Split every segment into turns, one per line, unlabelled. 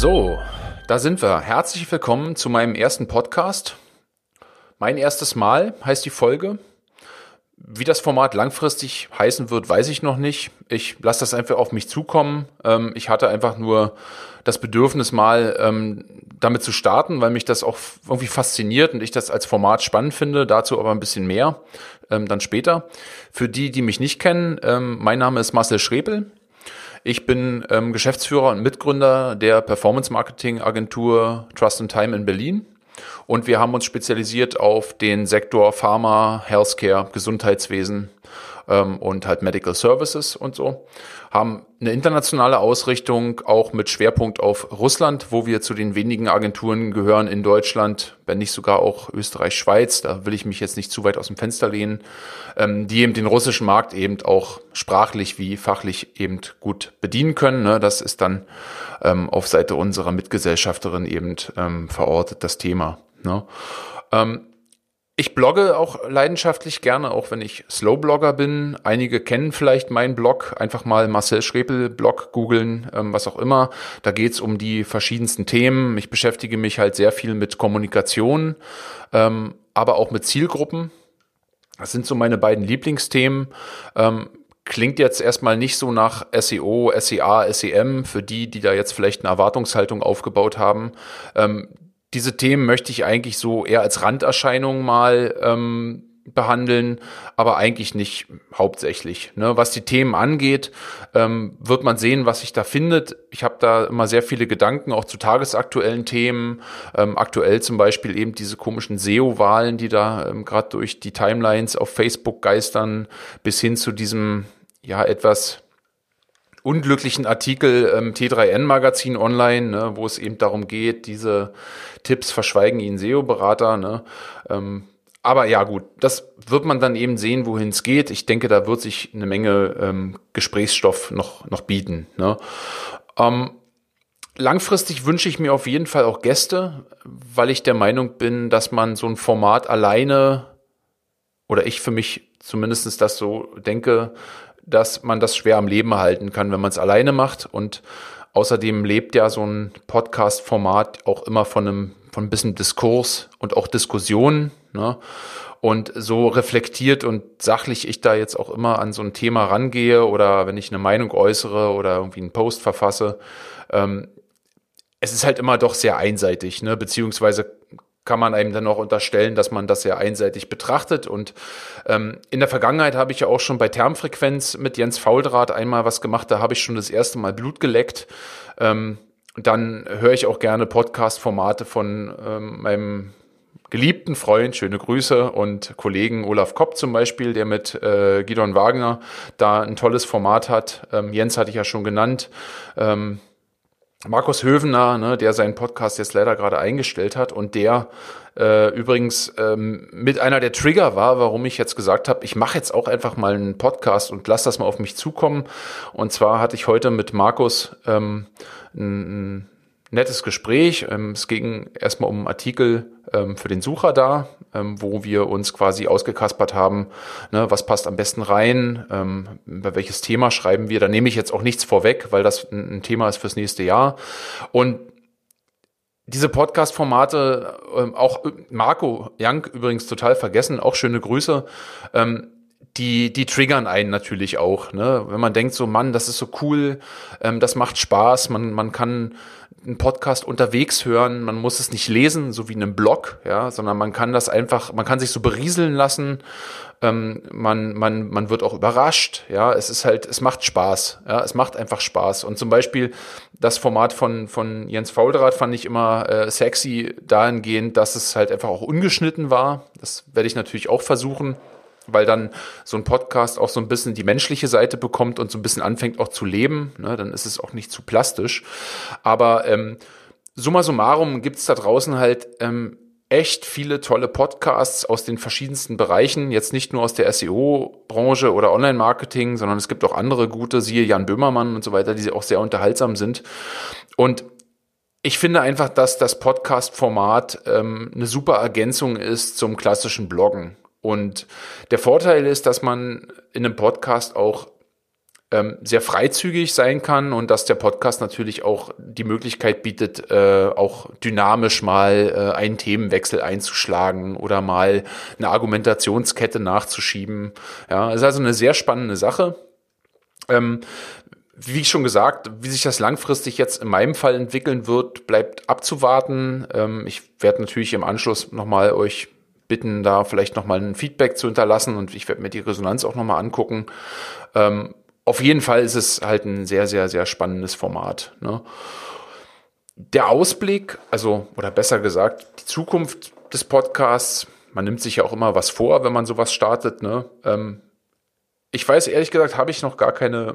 So, da sind wir. Herzlich willkommen zu meinem ersten Podcast. Mein erstes Mal heißt die Folge. Wie das Format langfristig heißen wird, weiß ich noch nicht. Ich lasse das einfach auf mich zukommen. Ähm, ich hatte einfach nur das Bedürfnis, mal ähm, damit zu starten, weil mich das auch irgendwie fasziniert und ich das als Format spannend finde. Dazu aber ein bisschen mehr ähm, dann später. Für die, die mich nicht kennen, mein Name ist Marcel Schrebel. Ich bin Geschäftsführer und Mitgründer der Performance Marketing Agentur Trust and Time in Berlin. Und wir haben uns spezialisiert auf den Sektor Pharma, Healthcare, Gesundheitswesen ähm, und halt Medical Services und so. Haben eine internationale Ausrichtung, auch mit Schwerpunkt auf Russland, wo wir zu den wenigen Agenturen gehören in Deutschland, wenn nicht sogar auch Österreich, Schweiz. Da will ich mich jetzt nicht zu weit aus dem Fenster lehnen, ähm, die eben den russischen Markt eben auch sprachlich wie fachlich eben gut bedienen können. Ne? Das ist dann ähm, auf Seite unserer Mitgesellschafterin eben ähm, verortet das Thema. Ne? Ähm, ich blogge auch leidenschaftlich gerne, auch wenn ich Slow-Blogger bin. Einige kennen vielleicht meinen Blog. Einfach mal Marcel Schrepel Blog googeln, ähm, was auch immer. Da geht's um die verschiedensten Themen. Ich beschäftige mich halt sehr viel mit Kommunikation, ähm, aber auch mit Zielgruppen. Das sind so meine beiden Lieblingsthemen. Ähm, klingt jetzt erstmal nicht so nach SEO, SEA, SEM für die, die da jetzt vielleicht eine Erwartungshaltung aufgebaut haben. Ähm, diese Themen möchte ich eigentlich so eher als Randerscheinung mal ähm, behandeln, aber eigentlich nicht hauptsächlich. Ne? Was die Themen angeht, ähm, wird man sehen, was sich da findet. Ich habe da immer sehr viele Gedanken, auch zu tagesaktuellen Themen. Ähm, aktuell zum Beispiel eben diese komischen SEO-Wahlen, die da ähm, gerade durch die Timelines auf Facebook geistern, bis hin zu diesem ja etwas unglücklichen Artikel im T3N-Magazin online, ne, wo es eben darum geht, diese Tipps verschweigen Ihnen SEO-Berater. Ne? Ähm, aber ja, gut, das wird man dann eben sehen, wohin es geht. Ich denke, da wird sich eine Menge ähm, Gesprächsstoff noch, noch bieten. Ne? Ähm, langfristig wünsche ich mir auf jeden Fall auch Gäste, weil ich der Meinung bin, dass man so ein Format alleine oder ich für mich zumindest das so denke, dass man das schwer am Leben halten kann, wenn man es alleine macht. Und außerdem lebt ja so ein Podcast-Format auch immer von einem, von ein bisschen Diskurs und auch Diskussion. Ne? Und so reflektiert und sachlich ich da jetzt auch immer an so ein Thema rangehe oder wenn ich eine Meinung äußere oder irgendwie einen Post verfasse, ähm, es ist halt immer doch sehr einseitig, ne? beziehungsweise kann man einem dann auch unterstellen, dass man das sehr einseitig betrachtet. Und ähm, in der Vergangenheit habe ich ja auch schon bei Termfrequenz mit Jens Fauldraht einmal was gemacht. Da habe ich schon das erste Mal Blut geleckt. Ähm, dann höre ich auch gerne Podcast-Formate von ähm, meinem geliebten Freund, schöne Grüße und Kollegen Olaf Kopp zum Beispiel, der mit äh, Gidon Wagner da ein tolles Format hat. Ähm, Jens hatte ich ja schon genannt. Ähm, Markus Hövener, ne, der seinen Podcast jetzt leider gerade eingestellt hat und der äh, übrigens ähm, mit einer der Trigger war, warum ich jetzt gesagt habe, ich mache jetzt auch einfach mal einen Podcast und lass das mal auf mich zukommen. Und zwar hatte ich heute mit Markus ähm, ein, nettes Gespräch. Ähm, es ging erstmal um einen Artikel für den Sucher da, ähm, wo wir uns quasi ausgekaspert haben, ne, was passt am besten rein, über welches Thema schreiben wir. Da nehme ich jetzt auch nichts vorweg, weil das ein Thema ist fürs nächste Jahr. Und diese Podcast-Formate, auch Marco Young übrigens total vergessen, auch schöne Grüße, die, die triggern einen natürlich auch, ne? Wenn man denkt so, Mann, das ist so cool, ähm, das macht Spaß, man, man kann einen Podcast unterwegs hören, man muss es nicht lesen, so wie in einem Blog, ja, sondern man kann das einfach, man kann sich so berieseln lassen, ähm, man, man, man wird auch überrascht, ja, es ist halt, es macht Spaß, ja, es macht einfach Spaß. Und zum Beispiel das Format von, von Jens Fauldrath fand ich immer äh, sexy dahingehend, dass es halt einfach auch ungeschnitten war. Das werde ich natürlich auch versuchen weil dann so ein Podcast auch so ein bisschen die menschliche Seite bekommt und so ein bisschen anfängt auch zu leben. Ne? Dann ist es auch nicht zu plastisch. Aber ähm, summa summarum gibt's da draußen halt ähm, echt viele tolle Podcasts aus den verschiedensten Bereichen, jetzt nicht nur aus der SEO-Branche oder Online-Marketing, sondern es gibt auch andere gute, siehe Jan Böhmermann und so weiter, die auch sehr unterhaltsam sind. Und ich finde einfach, dass das Podcast-Format ähm, eine super Ergänzung ist zum klassischen Bloggen. Und der Vorteil ist, dass man in einem Podcast auch ähm, sehr freizügig sein kann und dass der Podcast natürlich auch die Möglichkeit bietet, äh, auch dynamisch mal äh, einen Themenwechsel einzuschlagen oder mal eine Argumentationskette nachzuschieben. Ja, ist also eine sehr spannende Sache. Ähm, wie schon gesagt, wie sich das langfristig jetzt in meinem Fall entwickeln wird, bleibt abzuwarten. Ähm, ich werde natürlich im Anschluss nochmal euch bitten, da vielleicht nochmal ein Feedback zu hinterlassen und ich werde mir die Resonanz auch nochmal angucken. Ähm, auf jeden Fall ist es halt ein sehr, sehr, sehr spannendes Format. Ne? Der Ausblick, also, oder besser gesagt, die Zukunft des Podcasts, man nimmt sich ja auch immer was vor, wenn man sowas startet. Ne? Ähm, ich weiß ehrlich gesagt, habe ich noch gar keine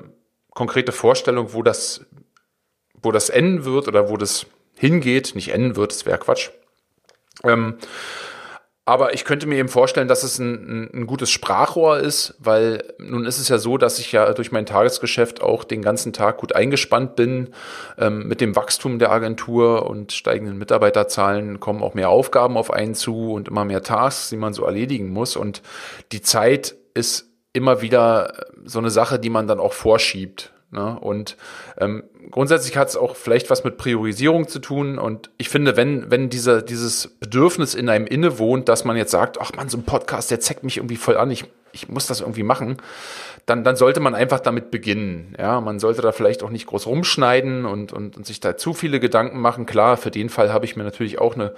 konkrete Vorstellung, wo das, wo das enden wird oder wo das hingeht. Nicht enden wird, das wäre Quatsch. Ähm, aber ich könnte mir eben vorstellen, dass es ein, ein, gutes Sprachrohr ist, weil nun ist es ja so, dass ich ja durch mein Tagesgeschäft auch den ganzen Tag gut eingespannt bin. Ähm, mit dem Wachstum der Agentur und steigenden Mitarbeiterzahlen kommen auch mehr Aufgaben auf einen zu und immer mehr Tasks, die man so erledigen muss. Und die Zeit ist immer wieder so eine Sache, die man dann auch vorschiebt. Ne? Und ähm, grundsätzlich hat es auch vielleicht was mit Priorisierung zu tun. Und ich finde, wenn, wenn dieser, dieses Bedürfnis in einem inne wohnt, dass man jetzt sagt, ach man, so ein Podcast, der zeigt mich irgendwie voll an, ich, ich muss das irgendwie machen, dann, dann sollte man einfach damit beginnen. Ja, man sollte da vielleicht auch nicht groß rumschneiden und, und, und sich da zu viele Gedanken machen. Klar, für den Fall habe ich mir natürlich auch eine,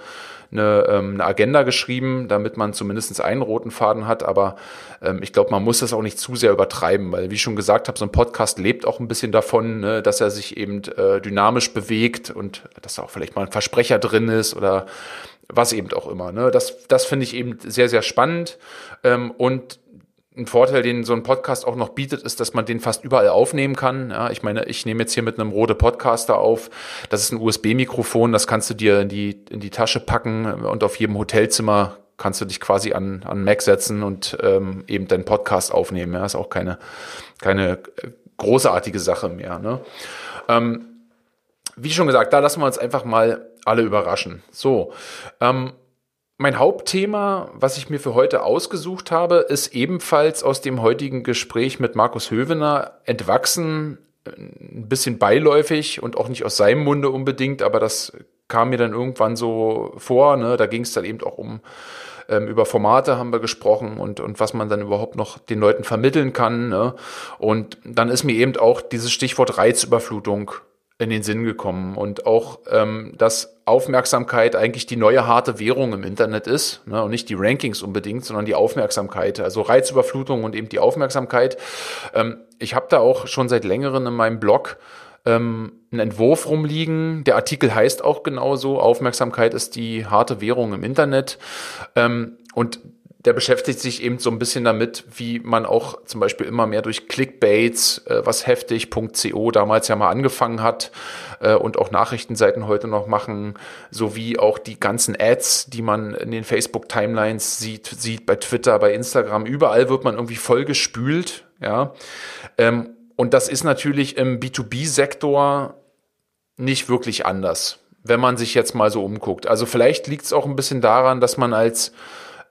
eine, ähm, eine Agenda geschrieben, damit man zumindest einen roten Faden hat. Aber ähm, ich glaube, man muss das auch nicht zu sehr übertreiben, weil, wie ich schon gesagt habe, so ein Podcast lebt auch ein bisschen davon, ne, dass er sich eben äh, dynamisch bewegt und dass da auch vielleicht mal ein Versprecher drin ist oder was eben auch immer. Ne? Das, das finde ich eben sehr, sehr spannend. Ähm, und ein Vorteil, den so ein Podcast auch noch bietet, ist, dass man den fast überall aufnehmen kann. Ja, ich meine, ich nehme jetzt hier mit einem Rode Podcaster auf. Das ist ein USB-Mikrofon, das kannst du dir in die, in die Tasche packen und auf jedem Hotelzimmer kannst du dich quasi an, an Mac setzen und ähm, eben deinen Podcast aufnehmen. Ja, ist auch keine, keine großartige Sache mehr. Ne? Ähm, wie schon gesagt, da lassen wir uns einfach mal alle überraschen. So, ähm, mein Hauptthema, was ich mir für heute ausgesucht habe, ist ebenfalls aus dem heutigen Gespräch mit Markus Hövener entwachsen, ein bisschen beiläufig und auch nicht aus seinem Munde unbedingt, aber das kam mir dann irgendwann so vor. Ne? Da ging es dann eben auch um ähm, über Formate haben wir gesprochen und, und was man dann überhaupt noch den Leuten vermitteln kann. Ne? Und dann ist mir eben auch dieses Stichwort Reizüberflutung in den Sinn gekommen und auch, ähm, dass Aufmerksamkeit eigentlich die neue harte Währung im Internet ist ne, und nicht die Rankings unbedingt, sondern die Aufmerksamkeit, also Reizüberflutung und eben die Aufmerksamkeit. Ähm, ich habe da auch schon seit längerem in meinem Blog ähm, einen Entwurf rumliegen. Der Artikel heißt auch genauso, Aufmerksamkeit ist die harte Währung im Internet. Ähm, und der beschäftigt sich eben so ein bisschen damit, wie man auch zum Beispiel immer mehr durch Clickbaits, äh, was heftig.co damals ja mal angefangen hat äh, und auch Nachrichtenseiten heute noch machen, sowie auch die ganzen Ads, die man in den Facebook-Timelines sieht, sieht bei Twitter, bei Instagram, überall wird man irgendwie voll gespült, ja. Ähm, und das ist natürlich im B2B-Sektor nicht wirklich anders, wenn man sich jetzt mal so umguckt. Also vielleicht liegt es auch ein bisschen daran, dass man als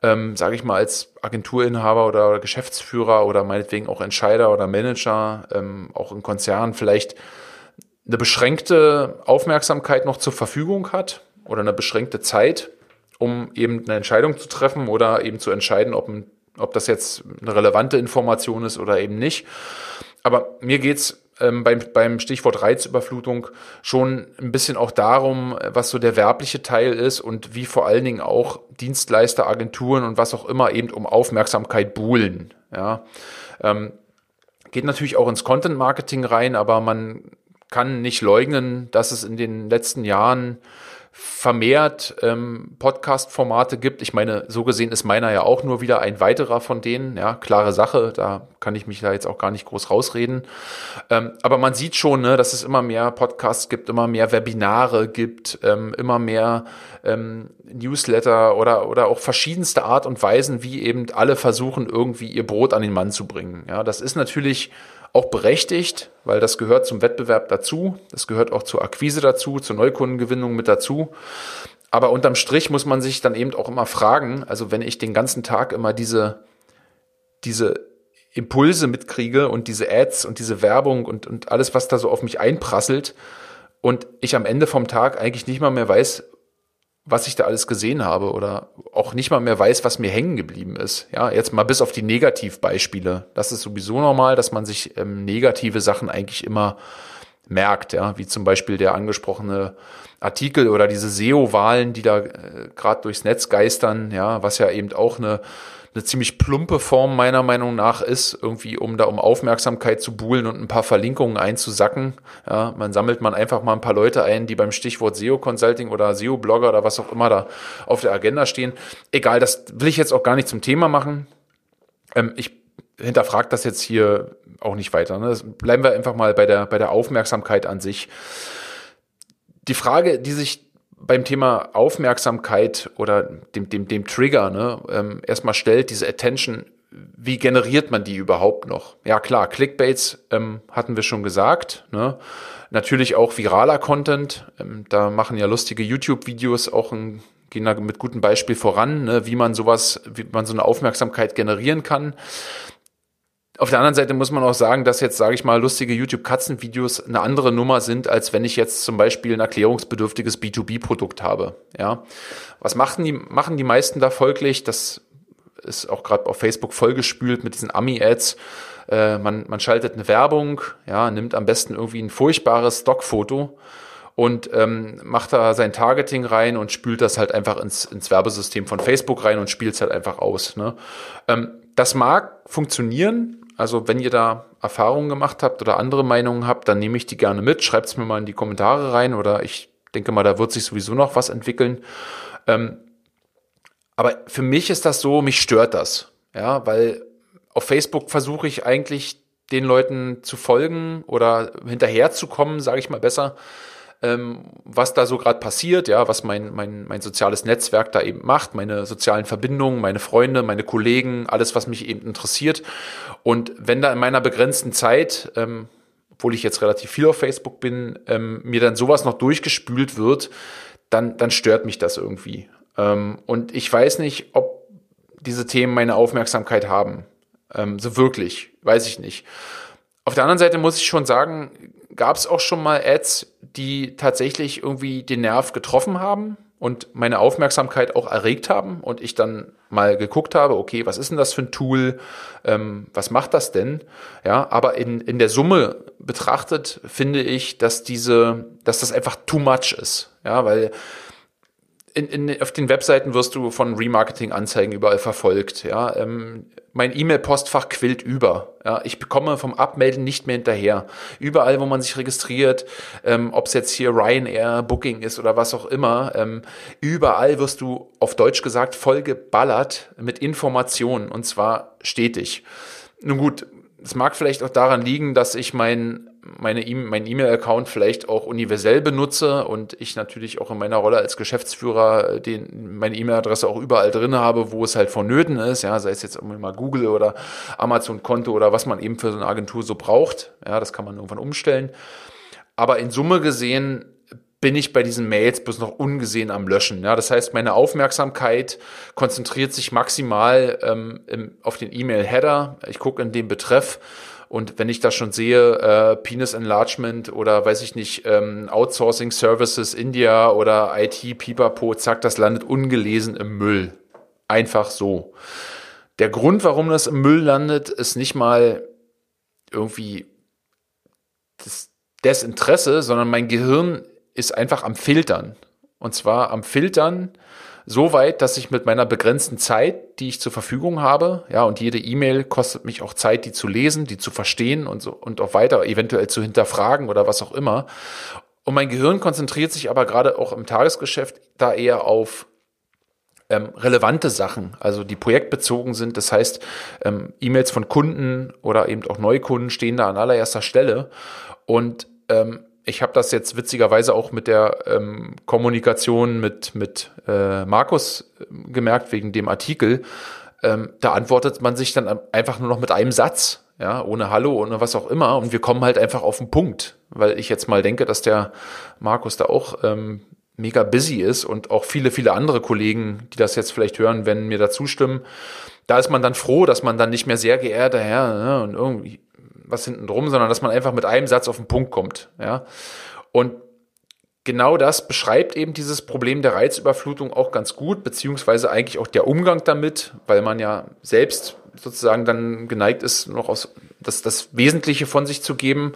ähm, sage ich mal, als Agenturinhaber oder Geschäftsführer oder meinetwegen auch Entscheider oder Manager, ähm, auch im Konzern vielleicht eine beschränkte Aufmerksamkeit noch zur Verfügung hat oder eine beschränkte Zeit, um eben eine Entscheidung zu treffen oder eben zu entscheiden, ob, ob das jetzt eine relevante Information ist oder eben nicht. Aber mir geht's ähm, beim, beim Stichwort Reizüberflutung schon ein bisschen auch darum, was so der werbliche Teil ist und wie vor allen Dingen auch Dienstleister, Agenturen und was auch immer eben um Aufmerksamkeit buhlen. Ja. Ähm, geht natürlich auch ins Content Marketing rein, aber man kann nicht leugnen, dass es in den letzten Jahren vermehrt ähm, Podcast-Formate gibt. Ich meine, so gesehen ist meiner ja auch nur wieder ein weiterer von denen. Ja, klare Sache, da kann ich mich da jetzt auch gar nicht groß rausreden. Ähm, aber man sieht schon, ne, dass es immer mehr Podcasts gibt, immer mehr Webinare gibt, ähm, immer mehr ähm, Newsletter oder, oder auch verschiedenste Art und Weisen, wie eben alle versuchen, irgendwie ihr Brot an den Mann zu bringen. Ja, das ist natürlich auch berechtigt, weil das gehört zum Wettbewerb dazu, das gehört auch zur Akquise dazu, zur Neukundengewinnung mit dazu. Aber unterm Strich muss man sich dann eben auch immer fragen, also wenn ich den ganzen Tag immer diese, diese Impulse mitkriege und diese Ads und diese Werbung und, und alles, was da so auf mich einprasselt und ich am Ende vom Tag eigentlich nicht mal mehr weiß, was ich da alles gesehen habe oder auch nicht mal mehr weiß, was mir hängen geblieben ist. Ja, jetzt mal bis auf die Negativbeispiele. Das ist sowieso normal, dass man sich ähm, negative Sachen eigentlich immer merkt, ja, wie zum Beispiel der angesprochene Artikel oder diese SEO-Wahlen, die da äh, gerade durchs Netz geistern, ja, was ja eben auch eine eine ziemlich plumpe Form meiner Meinung nach ist, irgendwie um da um Aufmerksamkeit zu buhlen und ein paar Verlinkungen einzusacken. Ja, man sammelt man einfach mal ein paar Leute ein, die beim Stichwort SEO Consulting oder SEO Blogger oder was auch immer da auf der Agenda stehen. Egal, das will ich jetzt auch gar nicht zum Thema machen. Ähm, ich hinterfrage das jetzt hier auch nicht weiter. Ne? Bleiben wir einfach mal bei der, bei der Aufmerksamkeit an sich. Die Frage, die sich beim Thema Aufmerksamkeit oder dem, dem, dem Trigger ne, ähm, erstmal stellt, diese Attention, wie generiert man die überhaupt noch? Ja klar, Clickbaits ähm, hatten wir schon gesagt. Ne? Natürlich auch viraler Content. Ähm, da machen ja lustige YouTube-Videos auch ein, gehen da mit gutem Beispiel voran, ne? wie man sowas, wie man so eine Aufmerksamkeit generieren kann. Auf der anderen Seite muss man auch sagen, dass jetzt, sage ich mal, lustige YouTube-Katzenvideos eine andere Nummer sind, als wenn ich jetzt zum Beispiel ein erklärungsbedürftiges B2B-Produkt habe. Ja, was machen die, machen die meisten da folglich? Das ist auch gerade auf Facebook vollgespült mit diesen Ami-Ads. Äh, man, man schaltet eine Werbung, ja, nimmt am besten irgendwie ein furchtbares Stockfoto und ähm, macht da sein Targeting rein und spült das halt einfach ins, ins Werbesystem von Facebook rein und spielt es halt einfach aus. Ne? Ähm, das mag funktionieren, also wenn ihr da Erfahrungen gemacht habt oder andere Meinungen habt, dann nehme ich die gerne mit. Schreibt es mir mal in die Kommentare rein oder ich denke mal, da wird sich sowieso noch was entwickeln. Ähm, aber für mich ist das so, mich stört das. Ja, weil auf Facebook versuche ich eigentlich den Leuten zu folgen oder hinterherzukommen, sage ich mal besser, ähm, was da so gerade passiert, ja, was mein, mein, mein soziales Netzwerk da eben macht, meine sozialen Verbindungen, meine Freunde, meine Kollegen, alles, was mich eben interessiert. Und wenn da in meiner begrenzten Zeit, ähm, obwohl ich jetzt relativ viel auf Facebook bin, ähm, mir dann sowas noch durchgespült wird, dann, dann stört mich das irgendwie. Ähm, und ich weiß nicht, ob diese Themen meine Aufmerksamkeit haben. Ähm, so wirklich, weiß ich nicht. Auf der anderen Seite muss ich schon sagen, gab es auch schon mal Ads, die tatsächlich irgendwie den Nerv getroffen haben und meine Aufmerksamkeit auch erregt haben und ich dann mal geguckt habe, okay, was ist denn das für ein Tool, ähm, was macht das denn? Ja, aber in, in der Summe betrachtet finde ich, dass diese, dass das einfach too much ist. Ja, weil in, in, auf den Webseiten wirst du von Remarketing-Anzeigen überall verfolgt. Ja, ähm, mein E-Mail-Postfach quillt über. Ja, ich bekomme vom Abmelden nicht mehr hinterher. Überall, wo man sich registriert, ähm, ob es jetzt hier Ryanair, Booking ist oder was auch immer, ähm, überall wirst du auf Deutsch gesagt vollgeballert mit Informationen und zwar stetig. Nun gut, es mag vielleicht auch daran liegen, dass ich mein meine e meinen E-Mail-Account vielleicht auch universell benutze und ich natürlich auch in meiner Rolle als Geschäftsführer äh, den, meine E-Mail-Adresse auch überall drin habe, wo es halt vonnöten ist, ja, sei es jetzt mal Google oder Amazon-Konto oder was man eben für so eine Agentur so braucht. Ja, das kann man irgendwann umstellen. Aber in Summe gesehen bin ich bei diesen Mails bloß noch ungesehen am Löschen. Ja, das heißt, meine Aufmerksamkeit konzentriert sich maximal ähm, im, auf den E-Mail-Header. Ich gucke in den Betreff und wenn ich da schon sehe, äh, Penis Enlargement oder weiß ich nicht, ähm, Outsourcing Services India oder IT Pipapo, zack, das landet ungelesen im Müll. Einfach so. Der Grund, warum das im Müll landet, ist nicht mal irgendwie das Desinteresse, sondern mein Gehirn ist einfach am Filtern. Und zwar am Filtern so weit, dass ich mit meiner begrenzten Zeit, die ich zur Verfügung habe, ja, und jede E-Mail kostet mich auch Zeit, die zu lesen, die zu verstehen und so und auch weiter eventuell zu hinterfragen oder was auch immer. Und mein Gehirn konzentriert sich aber gerade auch im Tagesgeschäft da eher auf ähm, relevante Sachen, also die projektbezogen sind. Das heißt, ähm, E-Mails von Kunden oder eben auch Neukunden stehen da an allererster Stelle. Und ähm, ich habe das jetzt witzigerweise auch mit der ähm, Kommunikation mit, mit äh, Markus ähm, gemerkt, wegen dem Artikel. Ähm, da antwortet man sich dann einfach nur noch mit einem Satz, ja, ohne Hallo, ohne was auch immer. Und wir kommen halt einfach auf den Punkt, weil ich jetzt mal denke, dass der Markus da auch ähm, mega busy ist und auch viele, viele andere Kollegen, die das jetzt vielleicht hören, werden mir da zustimmen, da ist man dann froh, dass man dann nicht mehr sehr geehrter Herr ne, und irgendwie was hinten drum, sondern dass man einfach mit einem Satz auf den Punkt kommt. Ja? Und genau das beschreibt eben dieses Problem der Reizüberflutung auch ganz gut, beziehungsweise eigentlich auch der Umgang damit, weil man ja selbst sozusagen dann geneigt ist, noch aus das, das Wesentliche von sich zu geben.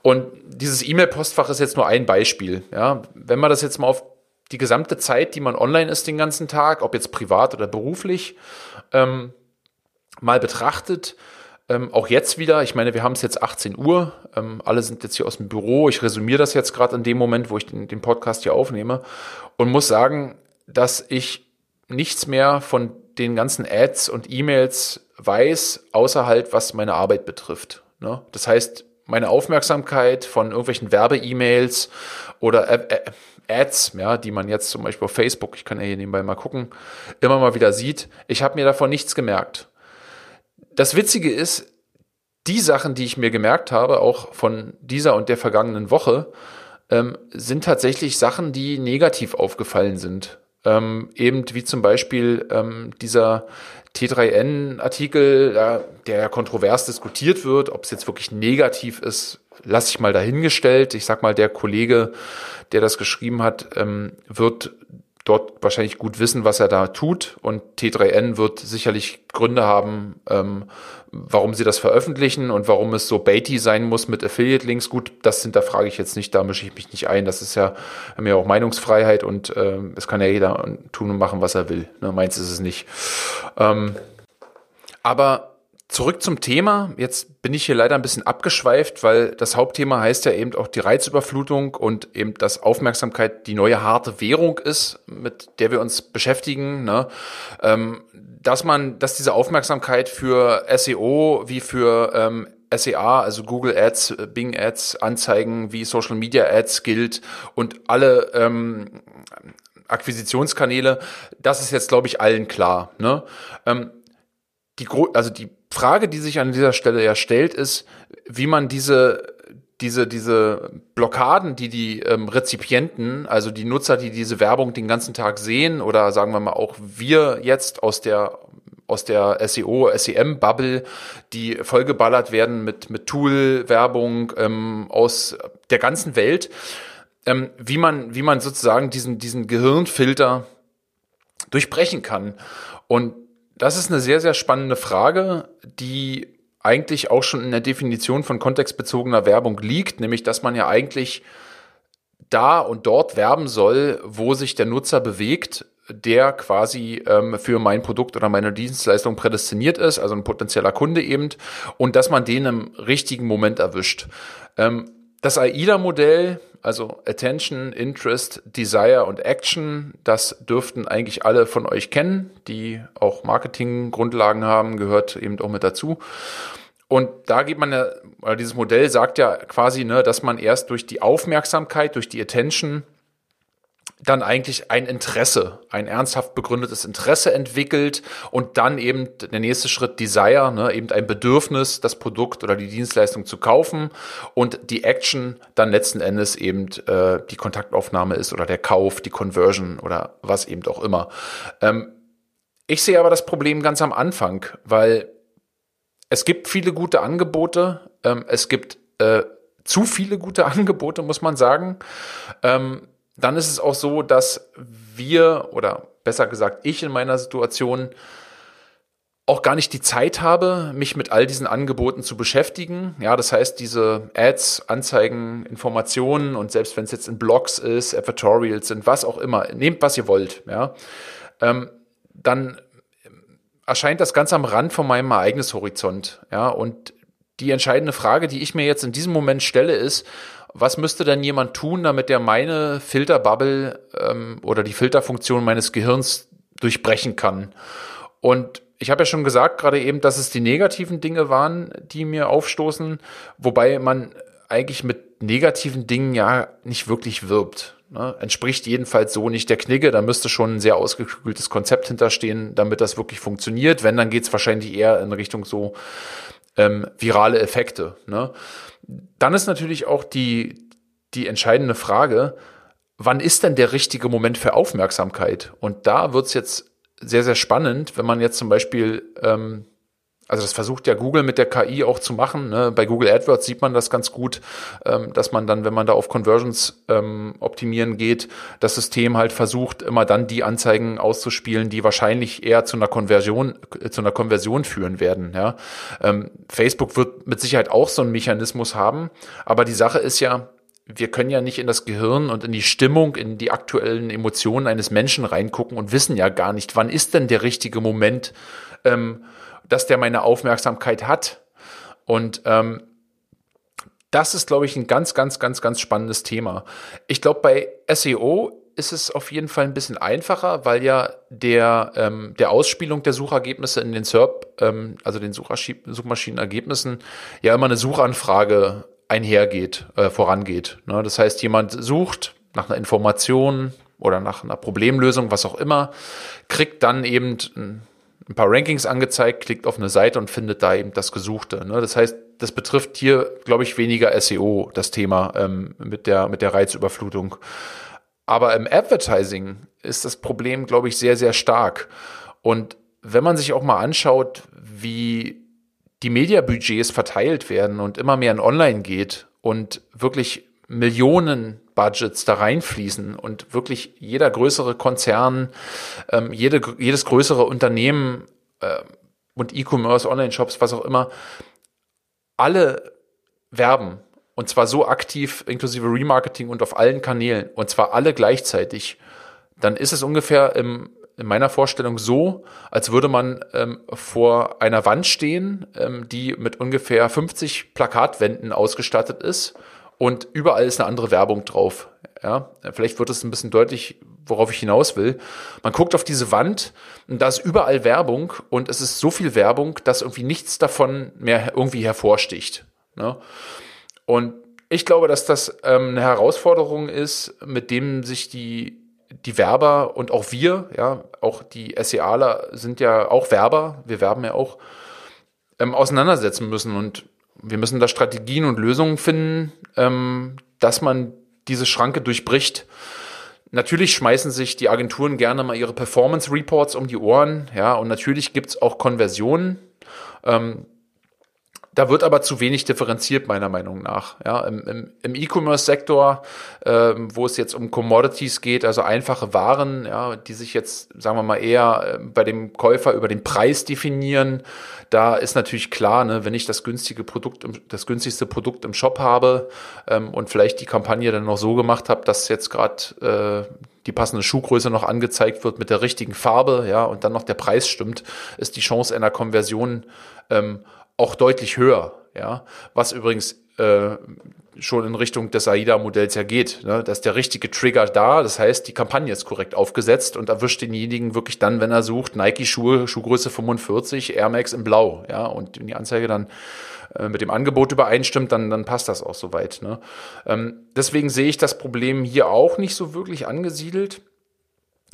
Und dieses E-Mail-Postfach ist jetzt nur ein Beispiel. Ja, wenn man das jetzt mal auf die gesamte Zeit, die man online ist den ganzen Tag, ob jetzt privat oder beruflich, ähm, mal betrachtet, ähm, auch jetzt wieder, ich meine, wir haben es jetzt 18 Uhr, ähm, alle sind jetzt hier aus dem Büro. Ich resümiere das jetzt gerade in dem Moment, wo ich den, den Podcast hier aufnehme und muss sagen, dass ich nichts mehr von den ganzen Ads und E-Mails weiß, außer halt, was meine Arbeit betrifft. Ne? Das heißt, meine Aufmerksamkeit von irgendwelchen Werbe-E-Mails oder Ads, ja, die man jetzt zum Beispiel auf Facebook, ich kann ja hier nebenbei mal gucken, immer mal wieder sieht, ich habe mir davon nichts gemerkt das Witzige ist, die Sachen, die ich mir gemerkt habe, auch von dieser und der vergangenen Woche, ähm, sind tatsächlich Sachen, die negativ aufgefallen sind. Ähm, eben wie zum Beispiel ähm, dieser T3N-Artikel, ja, der ja kontrovers diskutiert wird, ob es jetzt wirklich negativ ist, lasse ich mal dahingestellt. Ich sag mal, der Kollege, der das geschrieben hat, ähm, wird dort wahrscheinlich gut wissen, was er da tut. Und T3N wird sicherlich Gründe haben, ähm, warum sie das veröffentlichen und warum es so baity sein muss mit Affiliate-Links. Gut, das hinterfrage ich jetzt nicht, da mische ich mich nicht ein. Das ist ja haben ja auch Meinungsfreiheit und äh, es kann ja jeder tun und machen, was er will. Ne, meins ist es nicht. Ähm, aber Zurück zum Thema. Jetzt bin ich hier leider ein bisschen abgeschweift, weil das Hauptthema heißt ja eben auch die Reizüberflutung und eben, dass Aufmerksamkeit die neue harte Währung ist, mit der wir uns beschäftigen. Ne? Ähm, dass man, dass diese Aufmerksamkeit für SEO wie für ähm, SEA, also Google Ads, Bing Ads, Anzeigen wie Social Media Ads gilt und alle ähm, Akquisitionskanäle, das ist jetzt, glaube ich, allen klar. Ne? Ähm, die, also die Frage, die sich an dieser Stelle ja stellt, ist, wie man diese diese, diese Blockaden, die die ähm, Rezipienten, also die Nutzer, die diese Werbung den ganzen Tag sehen oder sagen wir mal auch wir jetzt aus der aus der SEO, SEM-Bubble, die vollgeballert werden mit, mit Tool-Werbung ähm, aus der ganzen Welt, ähm, wie, man, wie man sozusagen diesen, diesen Gehirnfilter durchbrechen kann. Und das ist eine sehr, sehr spannende Frage, die eigentlich auch schon in der Definition von kontextbezogener Werbung liegt, nämlich dass man ja eigentlich da und dort werben soll, wo sich der Nutzer bewegt, der quasi ähm, für mein Produkt oder meine Dienstleistung prädestiniert ist, also ein potenzieller Kunde eben, und dass man den im richtigen Moment erwischt. Ähm, das AIDA-Modell also Attention, Interest, Desire und Action, das dürften eigentlich alle von euch kennen, die auch Marketinggrundlagen haben, gehört eben auch mit dazu. Und da geht man ja, dieses Modell sagt ja quasi, ne, dass man erst durch die Aufmerksamkeit, durch die Attention dann eigentlich ein Interesse, ein ernsthaft begründetes Interesse entwickelt und dann eben der nächste Schritt Desire, ne, eben ein Bedürfnis, das Produkt oder die Dienstleistung zu kaufen und die Action dann letzten Endes eben äh, die Kontaktaufnahme ist oder der Kauf, die Conversion oder was eben auch immer. Ähm, ich sehe aber das Problem ganz am Anfang, weil es gibt viele gute Angebote, ähm, es gibt äh, zu viele gute Angebote, muss man sagen. Ähm, dann ist es auch so, dass wir oder besser gesagt ich in meiner Situation auch gar nicht die Zeit habe, mich mit all diesen Angeboten zu beschäftigen. Ja, das heißt, diese Ads, Anzeigen, Informationen und selbst wenn es jetzt in Blogs ist, Advertorials sind, was auch immer, nehmt was ihr wollt, ja, ähm, dann erscheint das ganz am Rand von meinem Ereignishorizont, ja, und die entscheidende Frage, die ich mir jetzt in diesem Moment stelle, ist, was müsste denn jemand tun, damit er meine Filterbubble ähm, oder die Filterfunktion meines Gehirns durchbrechen kann? Und ich habe ja schon gesagt, gerade eben, dass es die negativen Dinge waren, die mir aufstoßen, wobei man eigentlich mit negativen Dingen ja nicht wirklich wirbt. Ne? Entspricht jedenfalls so nicht der Knigge. Da müsste schon ein sehr ausgeklügeltes Konzept hinterstehen, damit das wirklich funktioniert. Wenn, dann geht es wahrscheinlich eher in Richtung so ähm, virale Effekte. Ne? Dann ist natürlich auch die, die entscheidende Frage, wann ist denn der richtige Moment für Aufmerksamkeit? Und da wird es jetzt sehr, sehr spannend, wenn man jetzt zum Beispiel ähm, also das versucht ja Google mit der KI auch zu machen. Ne? Bei Google AdWords sieht man das ganz gut, ähm, dass man dann, wenn man da auf Conversions ähm, optimieren geht, das System halt versucht, immer dann die Anzeigen auszuspielen, die wahrscheinlich eher zu einer Konversion, äh, zu einer Konversion führen werden. Ja? Ähm, Facebook wird mit Sicherheit auch so einen Mechanismus haben, aber die Sache ist ja, wir können ja nicht in das Gehirn und in die Stimmung, in die aktuellen Emotionen eines Menschen reingucken und wissen ja gar nicht, wann ist denn der richtige Moment, ähm, dass der meine Aufmerksamkeit hat. Und ähm, das ist, glaube ich, ein ganz, ganz, ganz, ganz spannendes Thema. Ich glaube, bei SEO ist es auf jeden Fall ein bisschen einfacher, weil ja der, ähm, der Ausspielung der Suchergebnisse in den SERP, ähm, also den Suchmaschinenergebnissen, ja immer eine Suchanfrage einhergeht, äh, vorangeht. Ne? Das heißt, jemand sucht nach einer Information oder nach einer Problemlösung, was auch immer, kriegt dann eben ein paar Rankings angezeigt, klickt auf eine Seite und findet da eben das Gesuchte. Ne? Das heißt, das betrifft hier, glaube ich, weniger SEO, das Thema ähm, mit, der, mit der Reizüberflutung. Aber im Advertising ist das Problem, glaube ich, sehr, sehr stark. Und wenn man sich auch mal anschaut, wie die Mediabudgets verteilt werden und immer mehr in Online geht und wirklich Millionen Budgets da reinfließen und wirklich jeder größere Konzern, ähm, jede, jedes größere Unternehmen äh, und E-Commerce, Online-Shops, was auch immer, alle werben. Und zwar so aktiv, inklusive Remarketing und auf allen Kanälen und zwar alle gleichzeitig, dann ist es ungefähr im, in meiner Vorstellung so, als würde man ähm, vor einer Wand stehen, ähm, die mit ungefähr 50 Plakatwänden ausgestattet ist und überall ist eine andere Werbung drauf. Ja, vielleicht wird es ein bisschen deutlich, worauf ich hinaus will. Man guckt auf diese Wand und da ist überall Werbung und es ist so viel Werbung, dass irgendwie nichts davon mehr irgendwie hervorsticht. Ne? Und ich glaube, dass das ähm, eine Herausforderung ist, mit dem sich die die Werber und auch wir, ja, auch die SEAler sind ja auch Werber, wir werben ja auch, ähm, auseinandersetzen müssen. Und wir müssen da Strategien und Lösungen finden, ähm, dass man diese Schranke durchbricht. Natürlich schmeißen sich die Agenturen gerne mal ihre Performance Reports um die Ohren, ja, und natürlich gibt's auch Konversionen. Ähm, da wird aber zu wenig differenziert, meiner Meinung nach. Ja, Im im, im E-Commerce-Sektor, ähm, wo es jetzt um Commodities geht, also einfache Waren, ja, die sich jetzt, sagen wir mal, eher äh, bei dem Käufer über den Preis definieren, da ist natürlich klar, ne, wenn ich das günstige Produkt, das günstigste Produkt im Shop habe ähm, und vielleicht die Kampagne dann noch so gemacht habe, dass jetzt gerade äh, die passende Schuhgröße noch angezeigt wird mit der richtigen Farbe, ja, und dann noch der Preis stimmt, ist die Chance einer Konversion ähm, auch deutlich höher. Ja, was übrigens äh, schon in Richtung des AIDA-Modells ja geht. Ne? Da ist der richtige Trigger da, das heißt, die Kampagne ist korrekt aufgesetzt und erwischt denjenigen wirklich dann, wenn er sucht, Nike-Schuhe, Schuhgröße 45, Air Max in Blau. Ja, und wenn die Anzeige dann äh, mit dem Angebot übereinstimmt, dann, dann passt das auch soweit. Ne? Ähm, deswegen sehe ich das Problem hier auch nicht so wirklich angesiedelt,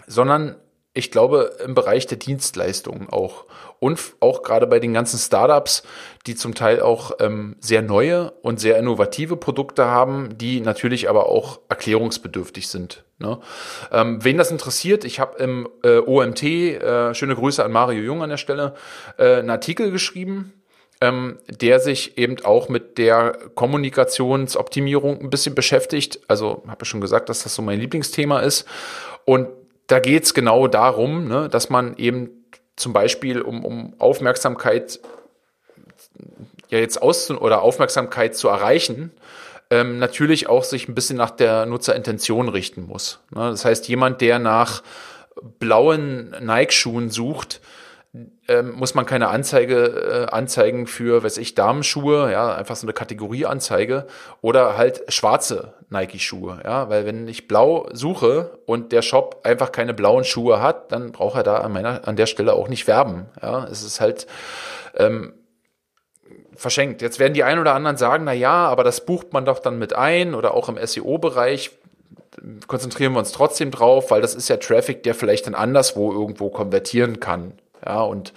sondern ich glaube, im Bereich der Dienstleistungen auch. Und auch gerade bei den ganzen Startups, die zum Teil auch ähm, sehr neue und sehr innovative Produkte haben, die natürlich aber auch erklärungsbedürftig sind. Ne? Ähm, wen das interessiert, ich habe im äh, OMT, äh, schöne Grüße an Mario Jung an der Stelle, äh, einen Artikel geschrieben, ähm, der sich eben auch mit der Kommunikationsoptimierung ein bisschen beschäftigt. Also habe ich schon gesagt, dass das so mein Lieblingsthema ist. Und da geht es genau darum, ne, dass man eben zum Beispiel um, um Aufmerksamkeit ja jetzt aus oder Aufmerksamkeit zu erreichen, ähm, natürlich auch sich ein bisschen nach der Nutzerintention richten muss. Ne? Das heißt, jemand, der nach blauen Nike-Schuhen sucht, ähm, muss man keine Anzeige äh, anzeigen für, weiß ich, Damenschuhe, ja, einfach so eine Kategorieanzeige oder halt schwarze Nike-Schuhe, ja, weil wenn ich blau suche und der Shop einfach keine blauen Schuhe hat, dann braucht er da an meiner, an der Stelle auch nicht werben, ja, es ist halt, ähm, verschenkt. Jetzt werden die ein oder anderen sagen, na ja, aber das bucht man doch dann mit ein oder auch im SEO-Bereich konzentrieren wir uns trotzdem drauf, weil das ist ja Traffic, der vielleicht dann anderswo irgendwo konvertieren kann. Ja, und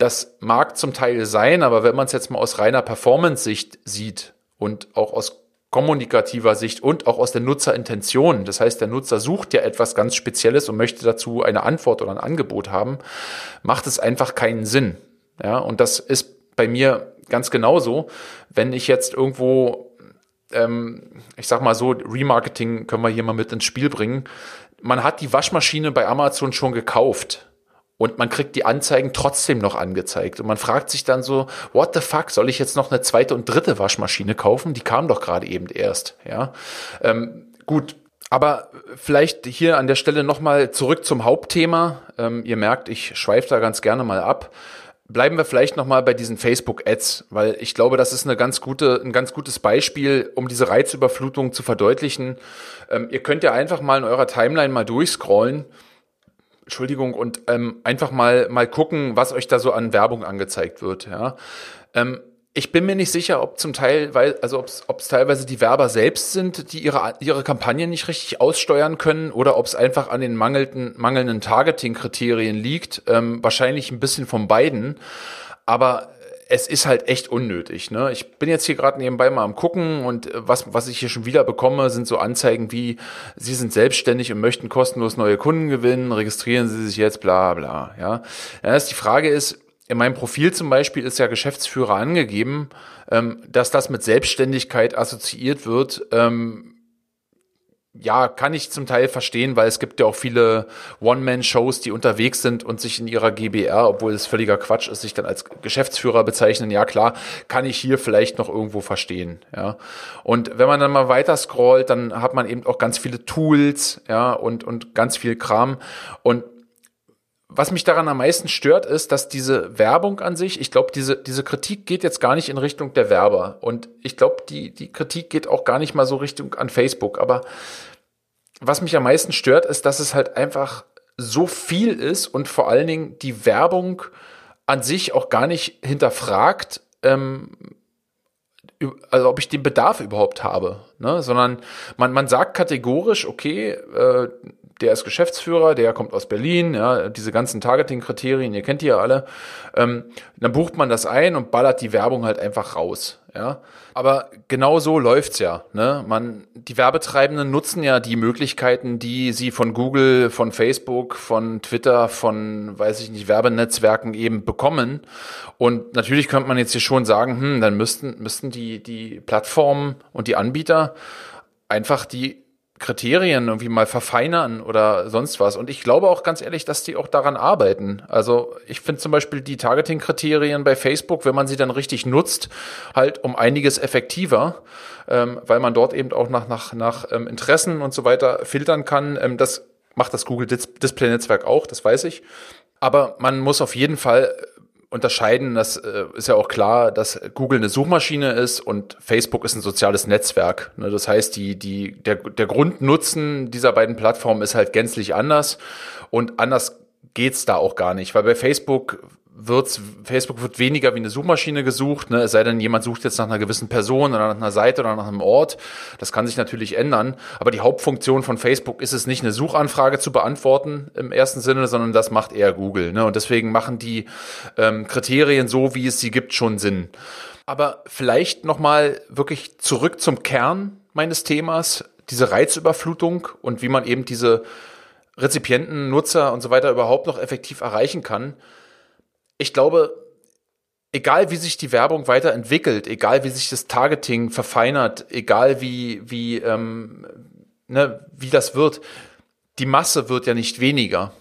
das mag zum Teil sein, aber wenn man es jetzt mal aus reiner Performance-Sicht sieht und auch aus kommunikativer Sicht und auch aus der Nutzerintention, das heißt, der Nutzer sucht ja etwas ganz Spezielles und möchte dazu eine Antwort oder ein Angebot haben, macht es einfach keinen Sinn. Ja, und das ist bei mir ganz genauso. Wenn ich jetzt irgendwo, ähm, ich sag mal so, Remarketing können wir hier mal mit ins Spiel bringen. Man hat die Waschmaschine bei Amazon schon gekauft und man kriegt die Anzeigen trotzdem noch angezeigt. Und man fragt sich dann so, what the fuck, soll ich jetzt noch eine zweite und dritte Waschmaschine kaufen? Die kam doch gerade eben erst. Ja, ähm, gut. Aber vielleicht hier an der Stelle nochmal zurück zum Hauptthema. Ähm, ihr merkt, ich schweife da ganz gerne mal ab. Bleiben wir vielleicht nochmal bei diesen Facebook-Ads, weil ich glaube, das ist eine ganz gute, ein ganz gutes Beispiel, um diese Reizüberflutung zu verdeutlichen. Ähm, ihr könnt ja einfach mal in eurer Timeline mal durchscrollen Entschuldigung, und ähm, einfach mal, mal gucken, was euch da so an Werbung angezeigt wird. Ja. Ähm, ich bin mir nicht sicher, ob zum Teil, weil, also ob es teilweise die Werber selbst sind, die ihre, ihre Kampagne nicht richtig aussteuern können oder ob es einfach an den mangelnden, mangelnden Targeting-Kriterien liegt. Ähm, wahrscheinlich ein bisschen von beiden. Aber es ist halt echt unnötig. Ne? Ich bin jetzt hier gerade nebenbei mal am gucken und äh, was, was ich hier schon wieder bekomme, sind so Anzeigen wie, Sie sind selbstständig und möchten kostenlos neue Kunden gewinnen, registrieren Sie sich jetzt, bla bla. Ja, ja die Frage ist, in meinem Profil zum Beispiel ist ja Geschäftsführer angegeben, ähm, dass das mit Selbstständigkeit assoziiert wird. Ähm, ja, kann ich zum Teil verstehen, weil es gibt ja auch viele One-Man-Shows, die unterwegs sind und sich in ihrer GBR, obwohl es völliger Quatsch ist, sich dann als Geschäftsführer bezeichnen. Ja, klar, kann ich hier vielleicht noch irgendwo verstehen. Ja, und wenn man dann mal weiter scrollt, dann hat man eben auch ganz viele Tools, ja, und, und ganz viel Kram. Und was mich daran am meisten stört, ist, dass diese Werbung an sich, ich glaube, diese, diese Kritik geht jetzt gar nicht in Richtung der Werber. Und ich glaube, die, die Kritik geht auch gar nicht mal so Richtung an Facebook. Aber was mich am meisten stört, ist, dass es halt einfach so viel ist und vor allen Dingen die Werbung an sich auch gar nicht hinterfragt, ähm, also ob ich den Bedarf überhaupt habe, ne? sondern man, man sagt kategorisch, okay, äh, der ist Geschäftsführer, der kommt aus Berlin, ja, diese ganzen Targeting-Kriterien, ihr kennt die ja alle. Ähm, dann bucht man das ein und ballert die Werbung halt einfach raus. Ja, aber genau so läuft's ja. Ne? Man, die Werbetreibenden nutzen ja die Möglichkeiten, die sie von Google, von Facebook, von Twitter, von, weiß ich nicht, Werbenetzwerken eben bekommen. Und natürlich könnte man jetzt hier schon sagen, hm, dann müssten, müssten die, die Plattformen und die Anbieter einfach die Kriterien irgendwie mal verfeinern oder sonst was. Und ich glaube auch ganz ehrlich, dass die auch daran arbeiten. Also ich finde zum Beispiel die Targeting-Kriterien bei Facebook, wenn man sie dann richtig nutzt, halt um einiges effektiver, ähm, weil man dort eben auch nach, nach, nach ähm, Interessen und so weiter filtern kann. Ähm, das macht das Google Display-Netzwerk auch, das weiß ich. Aber man muss auf jeden Fall unterscheiden, das äh, ist ja auch klar, dass Google eine Suchmaschine ist und Facebook ist ein soziales Netzwerk. Ne? Das heißt, die, die, der, der Grundnutzen dieser beiden Plattformen ist halt gänzlich anders und anders geht's da auch gar nicht, weil bei Facebook wird Facebook wird weniger wie eine Suchmaschine gesucht, ne? es sei denn, jemand sucht jetzt nach einer gewissen Person oder nach einer Seite oder nach einem Ort. Das kann sich natürlich ändern. Aber die Hauptfunktion von Facebook ist es nicht, eine Suchanfrage zu beantworten im ersten Sinne, sondern das macht eher Google. Ne? Und deswegen machen die ähm, Kriterien so, wie es sie gibt, schon Sinn. Aber vielleicht nochmal wirklich zurück zum Kern meines Themas, diese Reizüberflutung und wie man eben diese Rezipienten, Nutzer und so weiter überhaupt noch effektiv erreichen kann ich glaube, egal wie sich die Werbung weiterentwickelt, egal wie sich das Targeting verfeinert, egal wie, wie, ähm, ne, wie das wird, die Masse wird ja nicht weniger.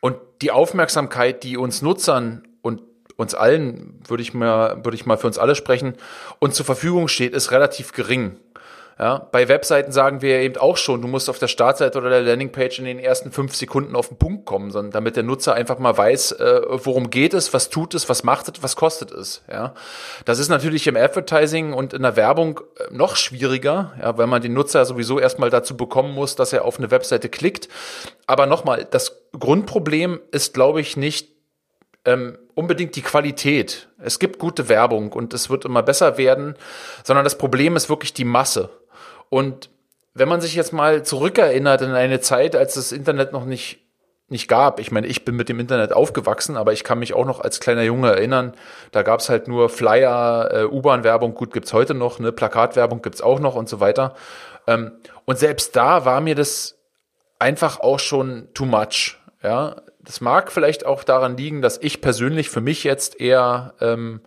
Und die Aufmerksamkeit, die uns Nutzern und uns allen, würde ich mal, würde ich mal für uns alle sprechen, uns zur Verfügung steht, ist relativ gering. Ja, bei Webseiten sagen wir eben auch schon, du musst auf der Startseite oder der Landingpage in den ersten fünf Sekunden auf den Punkt kommen, sondern damit der Nutzer einfach mal weiß, äh, worum geht es, was tut es, was macht es, was kostet es. Ja, das ist natürlich im Advertising und in der Werbung äh, noch schwieriger, ja, weil man den Nutzer sowieso erstmal dazu bekommen muss, dass er auf eine Webseite klickt. Aber nochmal, das Grundproblem ist, glaube ich, nicht ähm, unbedingt die Qualität. Es gibt gute Werbung und es wird immer besser werden, sondern das Problem ist wirklich die Masse. Und wenn man sich jetzt mal zurückerinnert in eine Zeit, als das Internet noch nicht nicht gab. Ich meine, ich bin mit dem Internet aufgewachsen, aber ich kann mich auch noch als kleiner Junge erinnern, da gab es halt nur Flyer, äh, U-Bahn-Werbung, gut gibt's heute noch, ne, Plakatwerbung gibt's auch noch und so weiter. Ähm, und selbst da war mir das einfach auch schon too much. Ja, das mag vielleicht auch daran liegen, dass ich persönlich für mich jetzt eher ähm,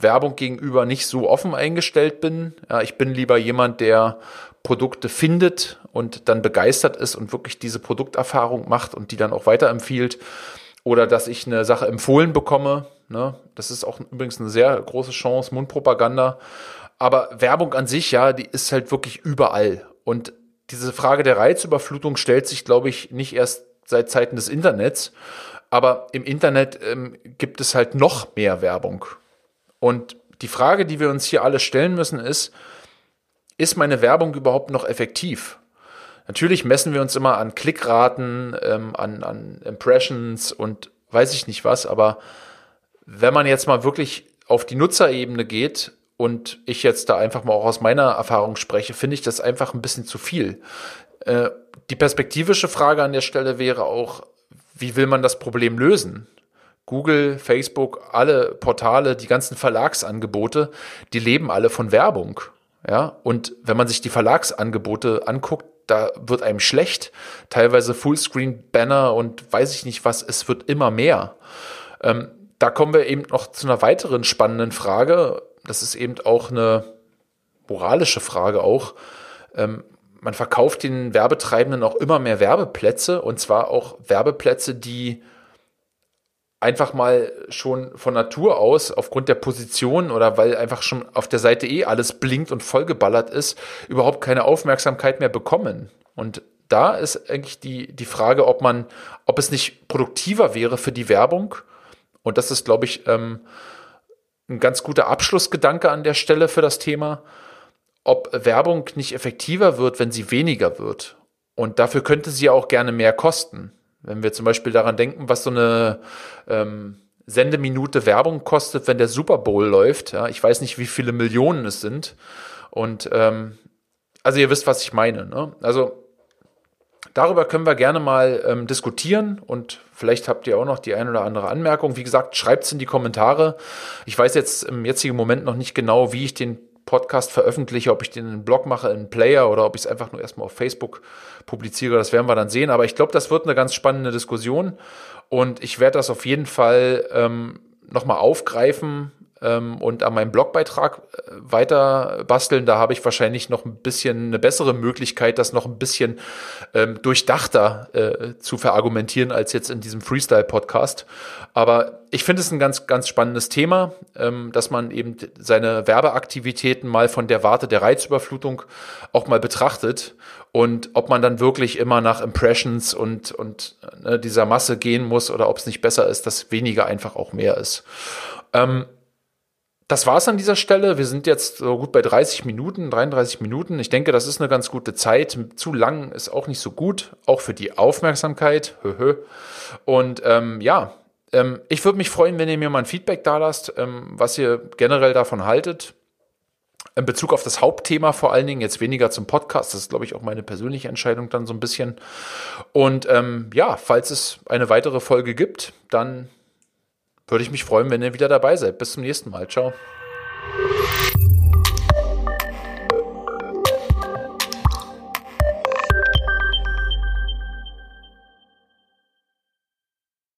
Werbung gegenüber nicht so offen eingestellt bin. Ja, ich bin lieber jemand, der Produkte findet und dann begeistert ist und wirklich diese Produkterfahrung macht und die dann auch weiterempfiehlt. Oder dass ich eine Sache empfohlen bekomme. Ne? Das ist auch übrigens eine sehr große Chance, Mundpropaganda. Aber Werbung an sich, ja, die ist halt wirklich überall. Und diese Frage der Reizüberflutung stellt sich, glaube ich, nicht erst seit Zeiten des Internets. Aber im Internet ähm, gibt es halt noch mehr Werbung. Und die Frage, die wir uns hier alle stellen müssen, ist, ist meine Werbung überhaupt noch effektiv? Natürlich messen wir uns immer an Klickraten, ähm, an, an Impressions und weiß ich nicht was, aber wenn man jetzt mal wirklich auf die Nutzerebene geht und ich jetzt da einfach mal auch aus meiner Erfahrung spreche, finde ich das einfach ein bisschen zu viel. Äh, die perspektivische Frage an der Stelle wäre auch, wie will man das Problem lösen? Google, Facebook, alle Portale, die ganzen Verlagsangebote, die leben alle von Werbung. Ja, und wenn man sich die Verlagsangebote anguckt, da wird einem schlecht. Teilweise Fullscreen-Banner und weiß ich nicht was, es wird immer mehr. Ähm, da kommen wir eben noch zu einer weiteren spannenden Frage. Das ist eben auch eine moralische Frage auch. Ähm, man verkauft den Werbetreibenden auch immer mehr Werbeplätze und zwar auch Werbeplätze, die einfach mal schon von Natur aus, aufgrund der Position oder weil einfach schon auf der Seite eh alles blinkt und vollgeballert ist, überhaupt keine Aufmerksamkeit mehr bekommen. Und da ist eigentlich die, die Frage, ob man, ob es nicht produktiver wäre für die Werbung. Und das ist, glaube ich, ähm, ein ganz guter Abschlussgedanke an der Stelle für das Thema, ob Werbung nicht effektiver wird, wenn sie weniger wird. Und dafür könnte sie auch gerne mehr kosten. Wenn wir zum Beispiel daran denken, was so eine ähm, Sendeminute Werbung kostet, wenn der Super Bowl läuft. Ja, ich weiß nicht, wie viele Millionen es sind. Und ähm, also ihr wisst, was ich meine. Ne? Also darüber können wir gerne mal ähm, diskutieren und vielleicht habt ihr auch noch die ein oder andere Anmerkung. Wie gesagt, schreibt es in die Kommentare. Ich weiß jetzt im jetzigen Moment noch nicht genau, wie ich den Podcast veröffentliche, ob ich den in einen Blog mache, in einen Player oder ob ich es einfach nur erstmal auf Facebook publiziere, das werden wir dann sehen. Aber ich glaube, das wird eine ganz spannende Diskussion und ich werde das auf jeden Fall ähm, nochmal aufgreifen und an meinem Blogbeitrag äh, weiter basteln. Da habe ich wahrscheinlich noch ein bisschen eine bessere Möglichkeit, das noch ein bisschen ähm, durchdachter äh, zu verargumentieren als jetzt in diesem Freestyle-Podcast. Aber ich finde es ein ganz, ganz spannendes Thema, ähm, dass man eben seine Werbeaktivitäten mal von der Warte der Reizüberflutung auch mal betrachtet und ob man dann wirklich immer nach Impressions und, und ne, dieser Masse gehen muss oder ob es nicht besser ist, dass weniger einfach auch mehr ist. Ähm, das war's an dieser Stelle. Wir sind jetzt so gut bei 30 Minuten, 33 Minuten. Ich denke, das ist eine ganz gute Zeit. Zu lang ist auch nicht so gut, auch für die Aufmerksamkeit. Und ähm, ja, ähm, ich würde mich freuen, wenn ihr mir mal ein Feedback da lasst, ähm, was ihr generell davon haltet. In Bezug auf das Hauptthema vor allen Dingen, jetzt weniger zum Podcast. Das ist, glaube ich, auch meine persönliche Entscheidung dann so ein bisschen. Und ähm, ja, falls es eine weitere Folge gibt, dann würde ich mich freuen, wenn ihr wieder dabei seid. Bis zum nächsten Mal. Ciao.